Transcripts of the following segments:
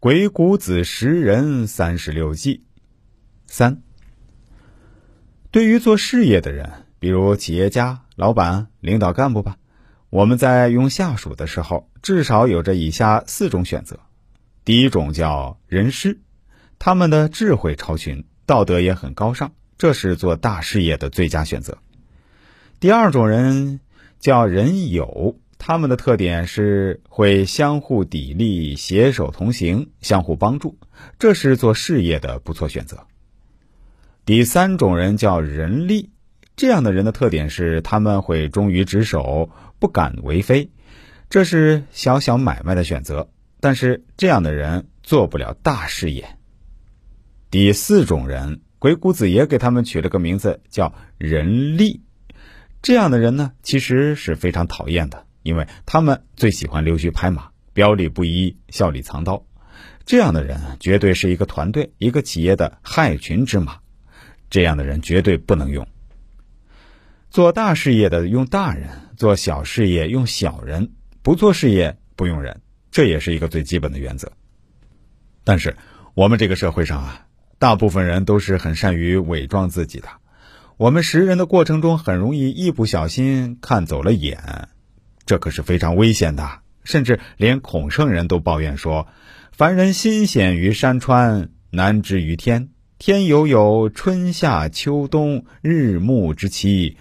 鬼谷子识人三十六计。三，对于做事业的人，比如企业家、老板、领导干部吧，我们在用下属的时候，至少有着以下四种选择。第一种叫人师，他们的智慧超群，道德也很高尚，这是做大事业的最佳选择。第二种人叫人友。他们的特点是会相互砥砺、携手同行、相互帮助，这是做事业的不错选择。第三种人叫人力，这样的人的特点是他们会忠于职守，不敢为非，这是小小买卖的选择。但是这样的人做不了大事业。第四种人，鬼谷子也给他们取了个名字，叫人力。这样的人呢，其实是非常讨厌的。因为他们最喜欢溜须拍马、表里不一、笑里藏刀，这样的人绝对是一个团队、一个企业的害群之马。这样的人绝对不能用。做大事业的用大人，做小事业用小人，不做事业不用人，这也是一个最基本的原则。但是我们这个社会上啊，大部分人都是很善于伪装自己的。我们识人的过程中，很容易一不小心看走了眼。这可是非常危险的，甚至连孔圣人都抱怨说：“凡人心险于山川，难知于天。天有有，春夏秋冬，日暮之期。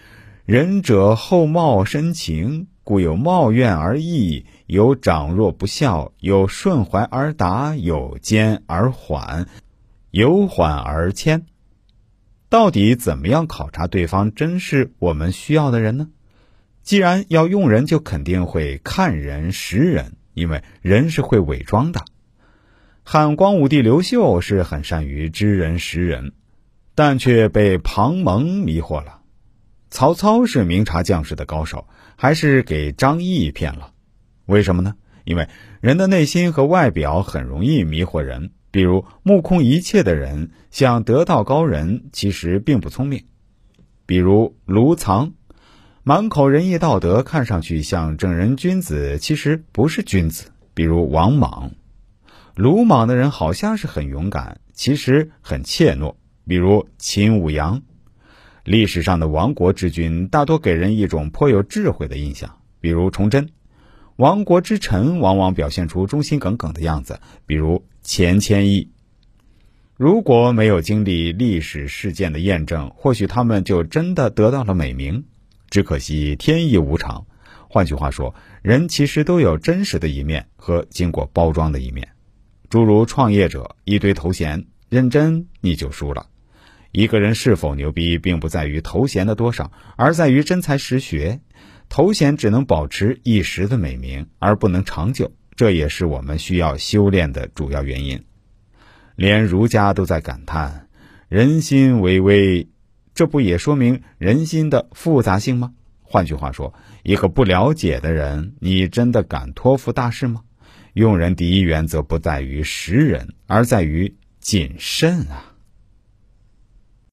仁者厚貌深情，故有貌怨而义，有长若不孝，有顺怀而达，有坚而缓，有缓而谦。到底怎么样考察对方真是我们需要的人呢？”既然要用人，就肯定会看人识人，因为人是会伪装的。汉光武帝刘秀是很善于知人识人，但却被庞蒙迷惑了。曹操是明察将士的高手，还是给张翼骗了？为什么呢？因为人的内心和外表很容易迷惑人。比如目空一切的人，想得道高人，其实并不聪明。比如卢藏。满口仁义道德，看上去像正人君子，其实不是君子。比如王莽，鲁莽的人好像是很勇敢，其实很怯懦。比如秦舞阳，历史上的亡国之君大多给人一种颇有智慧的印象。比如崇祯，亡国之臣往往表现出忠心耿耿的样子。比如钱谦益，如果没有经历历史事件的验证，或许他们就真的得到了美名。只可惜天意无常，换句话说，人其实都有真实的一面和经过包装的一面。诸如创业者一堆头衔，认真你就输了。一个人是否牛逼，并不在于头衔的多少，而在于真才实学。头衔只能保持一时的美名，而不能长久。这也是我们需要修炼的主要原因。连儒家都在感叹人心为微。这不也说明人心的复杂性吗？换句话说，一个不了解的人，你真的敢托付大事吗？用人第一原则不在于识人，而在于谨慎啊。